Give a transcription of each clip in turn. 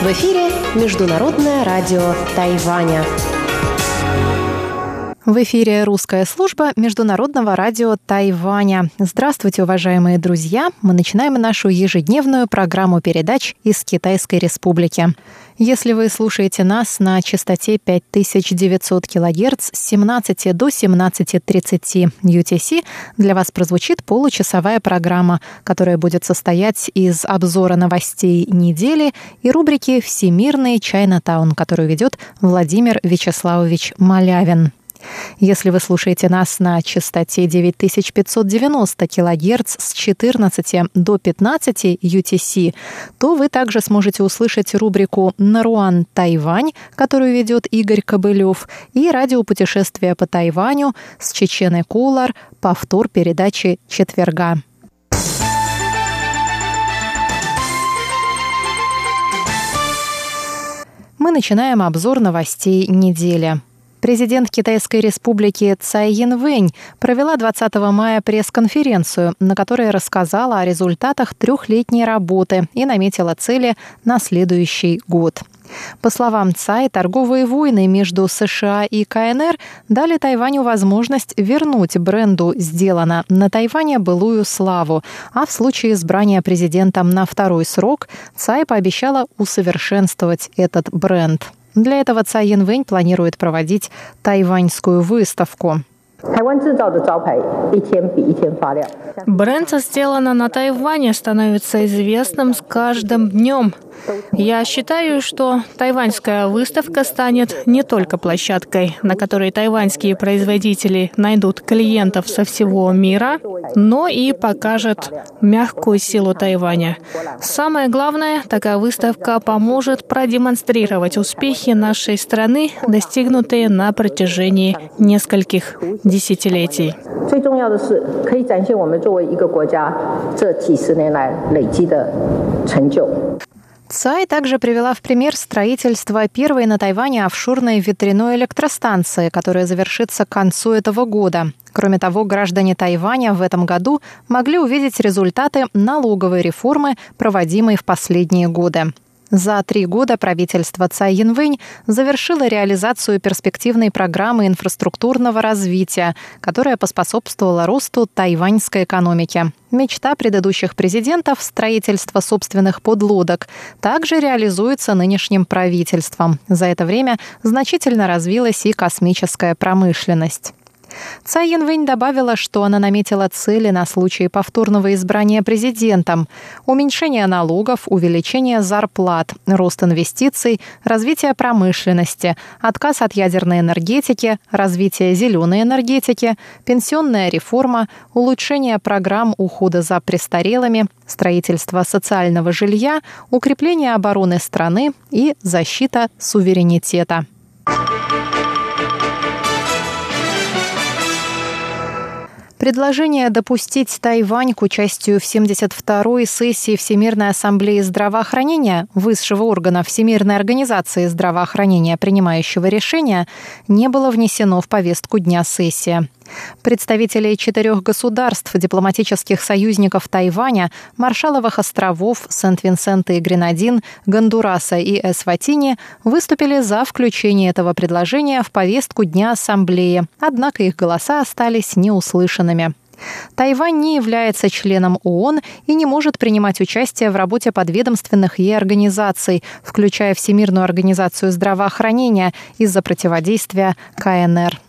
В эфире Международное радио Тайваня. В эфире русская служба Международного радио Тайваня. Здравствуйте, уважаемые друзья! Мы начинаем нашу ежедневную программу передач из Китайской Республики. Если вы слушаете нас на частоте 5900 кГц с 17 до 17.30 UTC, для вас прозвучит получасовая программа, которая будет состоять из обзора новостей недели и рубрики «Всемирный Чайнатаун», которую ведет Владимир Вячеславович Малявин. Если вы слушаете нас на частоте 9590 кГц с 14 до 15 UTC, то вы также сможете услышать рубрику «Наруан Тайвань», которую ведет Игорь Кобылев, и радиопутешествие по Тайваню с Чеченой Кулар, повтор передачи четверга. Мы начинаем обзор новостей недели. Президент Китайской республики Цай Янвэнь провела 20 мая пресс-конференцию, на которой рассказала о результатах трехлетней работы и наметила цели на следующий год. По словам Цай, торговые войны между США и КНР дали Тайваню возможность вернуть бренду «Сделано на Тайване» былую славу, а в случае избрания президентом на второй срок Цай пообещала усовершенствовать этот бренд. Для этого Цай Янвэнь планирует проводить тайваньскую выставку. Бренд сделано на Тайване становится известным с каждым днем. Я считаю, что тайваньская выставка станет не только площадкой, на которой тайваньские производители найдут клиентов со всего мира, но и покажет мягкую силу Тайваня. Самое главное, такая выставка поможет продемонстрировать успехи нашей страны, достигнутые на протяжении нескольких десятилетий. ЦАИ также привела в пример строительство первой на Тайване офшорной ветряной электростанции, которая завершится к концу этого года. Кроме того, граждане Тайваня в этом году могли увидеть результаты налоговой реформы, проводимой в последние годы. За три года правительство Цай Янвэнь завершило реализацию перспективной программы инфраструктурного развития, которая поспособствовала росту тайваньской экономики. Мечта предыдущих президентов строительство собственных подлодок также реализуется нынешним правительством. За это время значительно развилась и космическая промышленность. Цай Янвэнь добавила, что она наметила цели на случай повторного избрания президентом. Уменьшение налогов, увеличение зарплат, рост инвестиций, развитие промышленности, отказ от ядерной энергетики, развитие зеленой энергетики, пенсионная реформа, улучшение программ ухода за престарелыми, строительство социального жилья, укрепление обороны страны и защита суверенитета. Предложение допустить Тайвань к участию в 72-й сессии Всемирной ассамблеи здравоохранения, высшего органа Всемирной организации здравоохранения, принимающего решения, не было внесено в повестку дня сессии. Представители четырех государств, дипломатических союзников Тайваня, Маршаловых островов, Сент-Винсента и Гренадин, Гондураса и Эсватини выступили за включение этого предложения в повестку Дня Ассамблеи, однако их голоса остались неуслышанными. Тайвань не является членом ООН и не может принимать участие в работе подведомственных ей организаций, включая Всемирную организацию здравоохранения из-за противодействия КНР.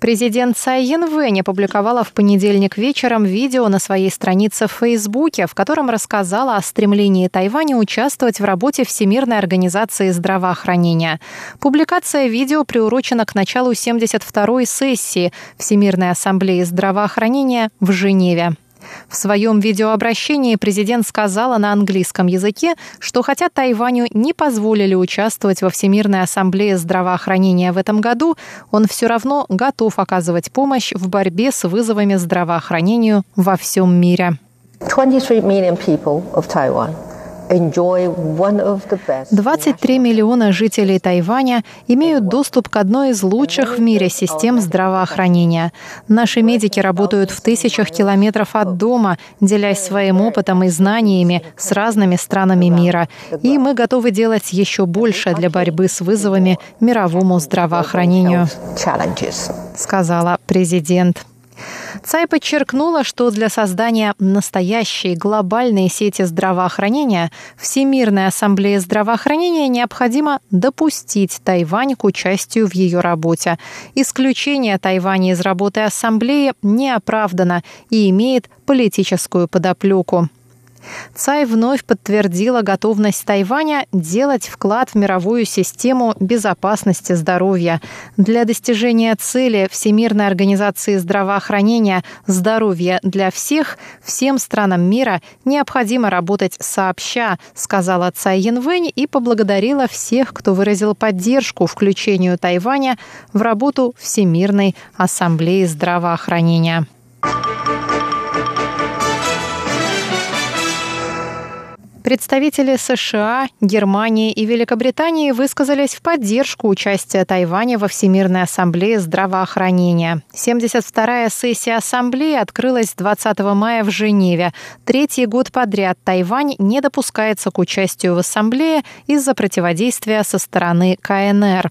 Президент Цай Янвэнь опубликовала в понедельник вечером видео на своей странице в Фейсбуке, в котором рассказала о стремлении Тайваня участвовать в работе Всемирной организации здравоохранения. Публикация видео приурочена к началу 72-й сессии Всемирной ассамблеи здравоохранения в Женеве. В своем видеообращении президент сказала на английском языке, что хотя Тайваню не позволили участвовать во Всемирной ассамблее здравоохранения в этом году, он все равно готов оказывать помощь в борьбе с вызовами здравоохранению во всем мире. 23 million people of 23 миллиона жителей Тайваня имеют доступ к одной из лучших в мире систем здравоохранения. Наши медики работают в тысячах километров от дома, делясь своим опытом и знаниями с разными странами мира. И мы готовы делать еще больше для борьбы с вызовами мировому здравоохранению, сказала президент. Цай подчеркнула, что для создания настоящей глобальной сети здравоохранения Всемирной ассамблее здравоохранения необходимо допустить Тайвань к участию в ее работе. Исключение Тайваня из работы ассамблеи не оправдано и имеет политическую подоплеку. Цай вновь подтвердила готовность Тайваня делать вклад в мировую систему безопасности здоровья. Для достижения цели Всемирной организации здравоохранения «Здоровье для всех» всем странам мира необходимо работать сообща, сказала Цай Янвэнь и поблагодарила всех, кто выразил поддержку включению Тайваня в работу Всемирной ассамблеи здравоохранения. Представители США, Германии и Великобритании высказались в поддержку участия Тайваня во Всемирной ассамблее здравоохранения. 72-я сессия ассамблеи открылась 20 мая в Женеве. Третий год подряд Тайвань не допускается к участию в ассамблее из-за противодействия со стороны КНР.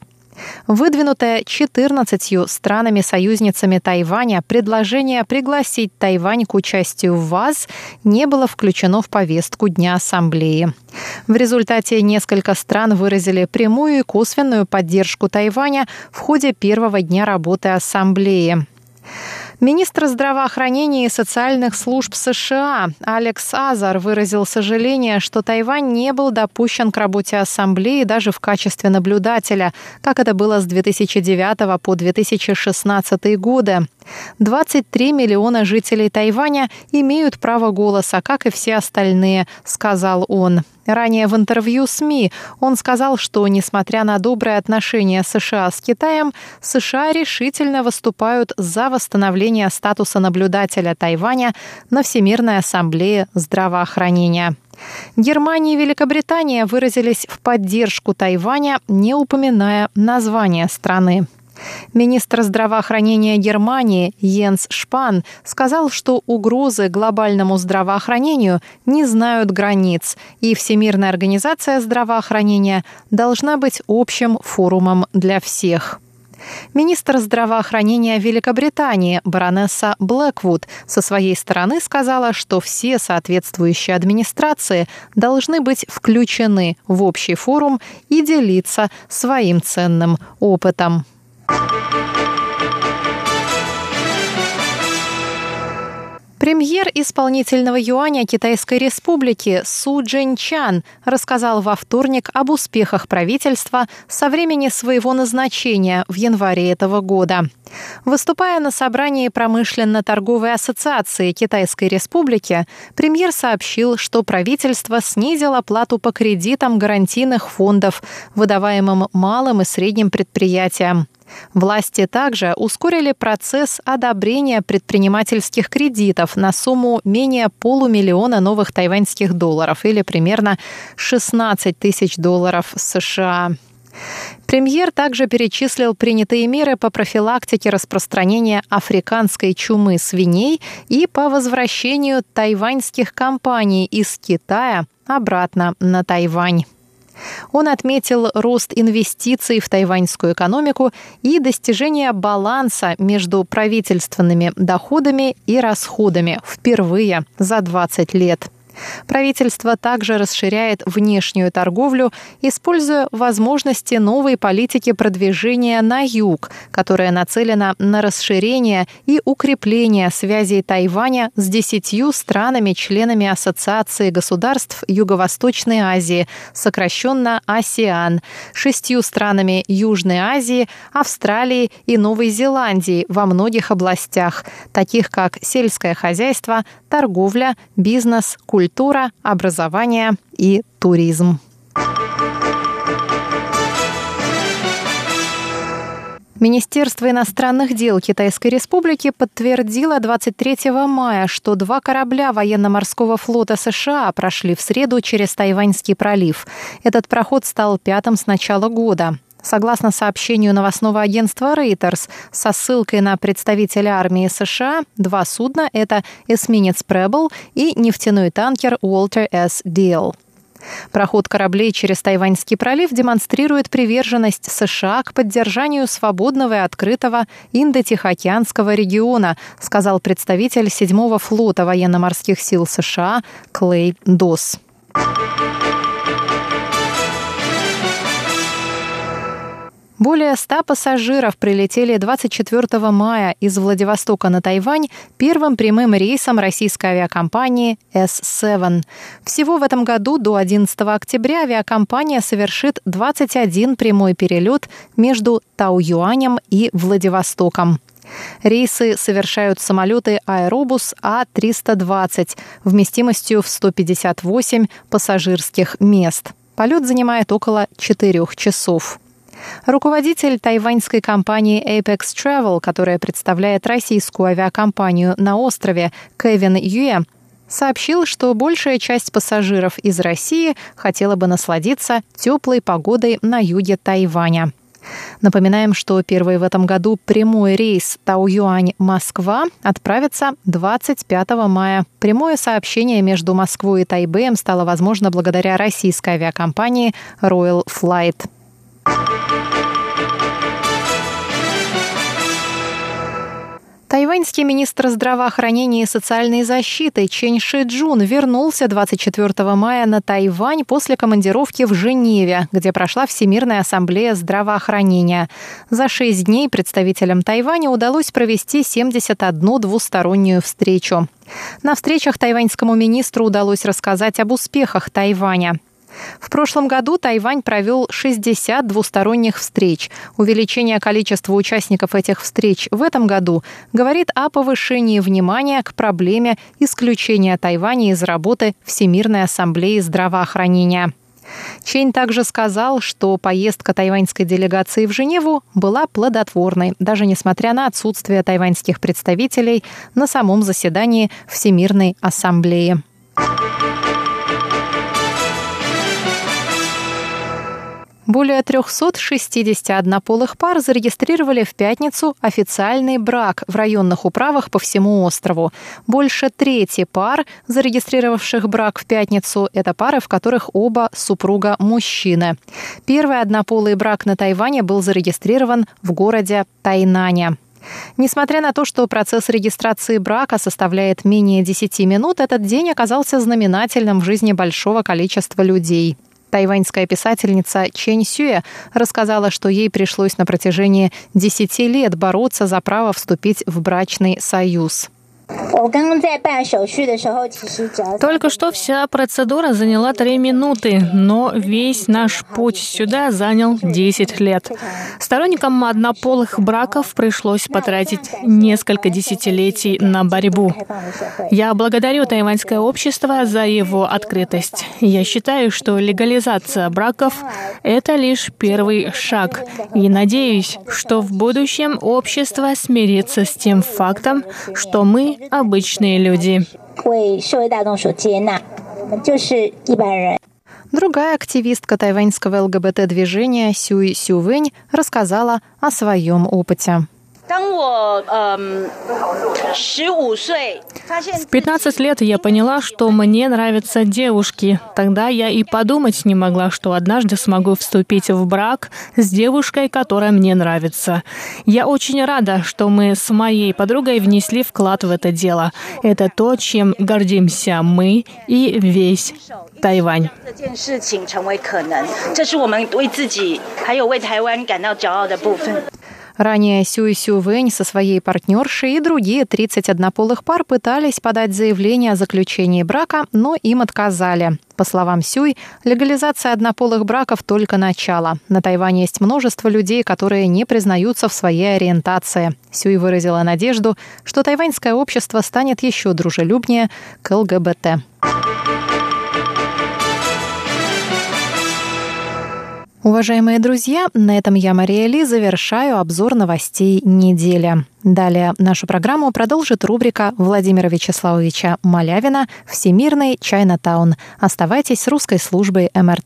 Выдвинутое 14 странами-союзницами Тайваня предложение пригласить Тайвань к участию в ВАЗ не было включено в повестку Дня Ассамблеи. В результате несколько стран выразили прямую и косвенную поддержку Тайваня в ходе первого дня работы Ассамблеи. Министр здравоохранения и социальных служб США Алекс Азар выразил сожаление, что Тайвань не был допущен к работе Ассамблеи даже в качестве наблюдателя, как это было с 2009 по 2016 годы. 23 миллиона жителей Тайваня имеют право голоса, как и все остальные, сказал он. Ранее в интервью СМИ он сказал, что, несмотря на добрые отношения США с Китаем, США решительно выступают за восстановление статуса наблюдателя Тайваня на Всемирной ассамблее здравоохранения. Германия и Великобритания выразились в поддержку Тайваня, не упоминая название страны. Министр здравоохранения Германии Йенс Шпан сказал, что угрозы глобальному здравоохранению не знают границ, и Всемирная организация здравоохранения должна быть общим форумом для всех. Министр здравоохранения Великобритании баронесса Блэквуд со своей стороны сказала, что все соответствующие администрации должны быть включены в общий форум и делиться своим ценным опытом. Премьер исполнительного юаня Китайской Республики Су Чан рассказал во вторник об успехах правительства со времени своего назначения в январе этого года. Выступая на собрании промышленно-торговой ассоциации Китайской Республики, премьер сообщил, что правительство снизило плату по кредитам гарантийных фондов, выдаваемым малым и средним предприятиям. Власти также ускорили процесс одобрения предпринимательских кредитов на сумму менее полумиллиона новых тайваньских долларов или примерно 16 тысяч долларов США. Премьер также перечислил принятые меры по профилактике распространения африканской чумы свиней и по возвращению тайваньских компаний из Китая обратно на Тайвань. Он отметил рост инвестиций в тайваньскую экономику и достижение баланса между правительственными доходами и расходами впервые за 20 лет. Правительство также расширяет внешнюю торговлю, используя возможности новой политики продвижения на юг, которая нацелена на расширение и укрепление связей Тайваня с десятью странами-членами Ассоциации государств Юго-Восточной Азии, сокращенно АСИАН, шестью странами Южной Азии, Австралии и Новой Зеландии во многих областях, таких как сельское хозяйство, торговля, бизнес, культура, культура, образование и туризм. Министерство иностранных дел Китайской Республики подтвердило 23 мая, что два корабля военно-морского флота США прошли в среду через Тайваньский пролив. Этот проход стал пятым с начала года. Согласно сообщению новостного агентства Reuters, со ссылкой на представителя армии США, два судна – это эсминец Preble и нефтяной танкер Walter S. Deal. Проход кораблей через Тайваньский пролив демонстрирует приверженность США к поддержанию свободного и открытого Индо-Тихоокеанского региона, сказал представитель 7-го флота военно-морских сил США Клей Дос. Более 100 пассажиров прилетели 24 мая из Владивостока на Тайвань первым прямым рейсом российской авиакомпании S7. Всего в этом году до 11 октября авиакомпания совершит 21 прямой перелет между Тау-Юанем и Владивостоком. Рейсы совершают самолеты «Аэробус А-320» вместимостью в 158 пассажирских мест. Полет занимает около 4 часов. Руководитель тайваньской компании Apex Travel, которая представляет российскую авиакомпанию на острове, Кевин Юэ, сообщил, что большая часть пассажиров из России хотела бы насладиться теплой погодой на юге Тайваня. Напоминаем, что первый в этом году прямой рейс Тау-Юань-Москва отправится 25 мая. Прямое сообщение между Москвой и Тайбэем стало возможно благодаря российской авиакомпании Royal Flight. Тайваньский министр здравоохранения и социальной защиты Чен Ши Джун вернулся 24 мая на Тайвань после командировки в Женеве, где прошла Всемирная ассамблея здравоохранения. За шесть дней представителям Тайваня удалось провести 71 двустороннюю встречу. На встречах тайваньскому министру удалось рассказать об успехах Тайваня. В прошлом году Тайвань провел 60 двусторонних встреч. Увеличение количества участников этих встреч в этом году говорит о повышении внимания к проблеме исключения Тайваня из работы Всемирной ассамблеи здравоохранения. Чейн также сказал, что поездка тайваньской делегации в Женеву была плодотворной, даже несмотря на отсутствие тайваньских представителей на самом заседании Всемирной ассамблеи. Более 360 однополых пар зарегистрировали в пятницу официальный брак в районных управах по всему острову. Больше трети пар, зарегистрировавших брак в пятницу, это пары, в которых оба супруга мужчины. Первый однополый брак на Тайване был зарегистрирован в городе Тайнане. Несмотря на то, что процесс регистрации брака составляет менее 10 минут, этот день оказался знаменательным в жизни большого количества людей. Тайваньская писательница Чэнь Сюэ рассказала, что ей пришлось на протяжении 10 лет бороться за право вступить в брачный союз. Только что вся процедура заняла три минуты, но весь наш путь сюда занял 10 лет. Сторонникам однополых браков пришлось потратить несколько десятилетий на борьбу. Я благодарю тайваньское общество за его открытость. Я считаю, что легализация браков – это лишь первый шаг. И надеюсь, что в будущем общество смирится с тем фактом, что мы обычные люди. Другая активистка тайваньского ЛГБТ-движения Сюй Сювэнь рассказала о своем опыте. В 15 лет я поняла, что мне нравятся девушки. Тогда я и подумать не могла, что однажды смогу вступить в брак с девушкой, которая мне нравится. Я очень рада, что мы с моей подругой внесли вклад в это дело. Это то, чем гордимся мы и весь Тайвань. Ранее Сюй Сю Вэнь со своей партнершей и другие 30 однополых пар пытались подать заявление о заключении брака, но им отказали. По словам Сюй, легализация однополых браков только начало. На Тайване есть множество людей, которые не признаются в своей ориентации. Сюй выразила надежду, что тайваньское общество станет еще дружелюбнее к ЛГБТ. Уважаемые друзья, на этом я, Мария Ли, завершаю обзор новостей недели. Далее нашу программу продолжит рубрика Владимира Вячеславовича Малявина «Всемирный Чайнатаун». Оставайтесь с русской службой МРТ.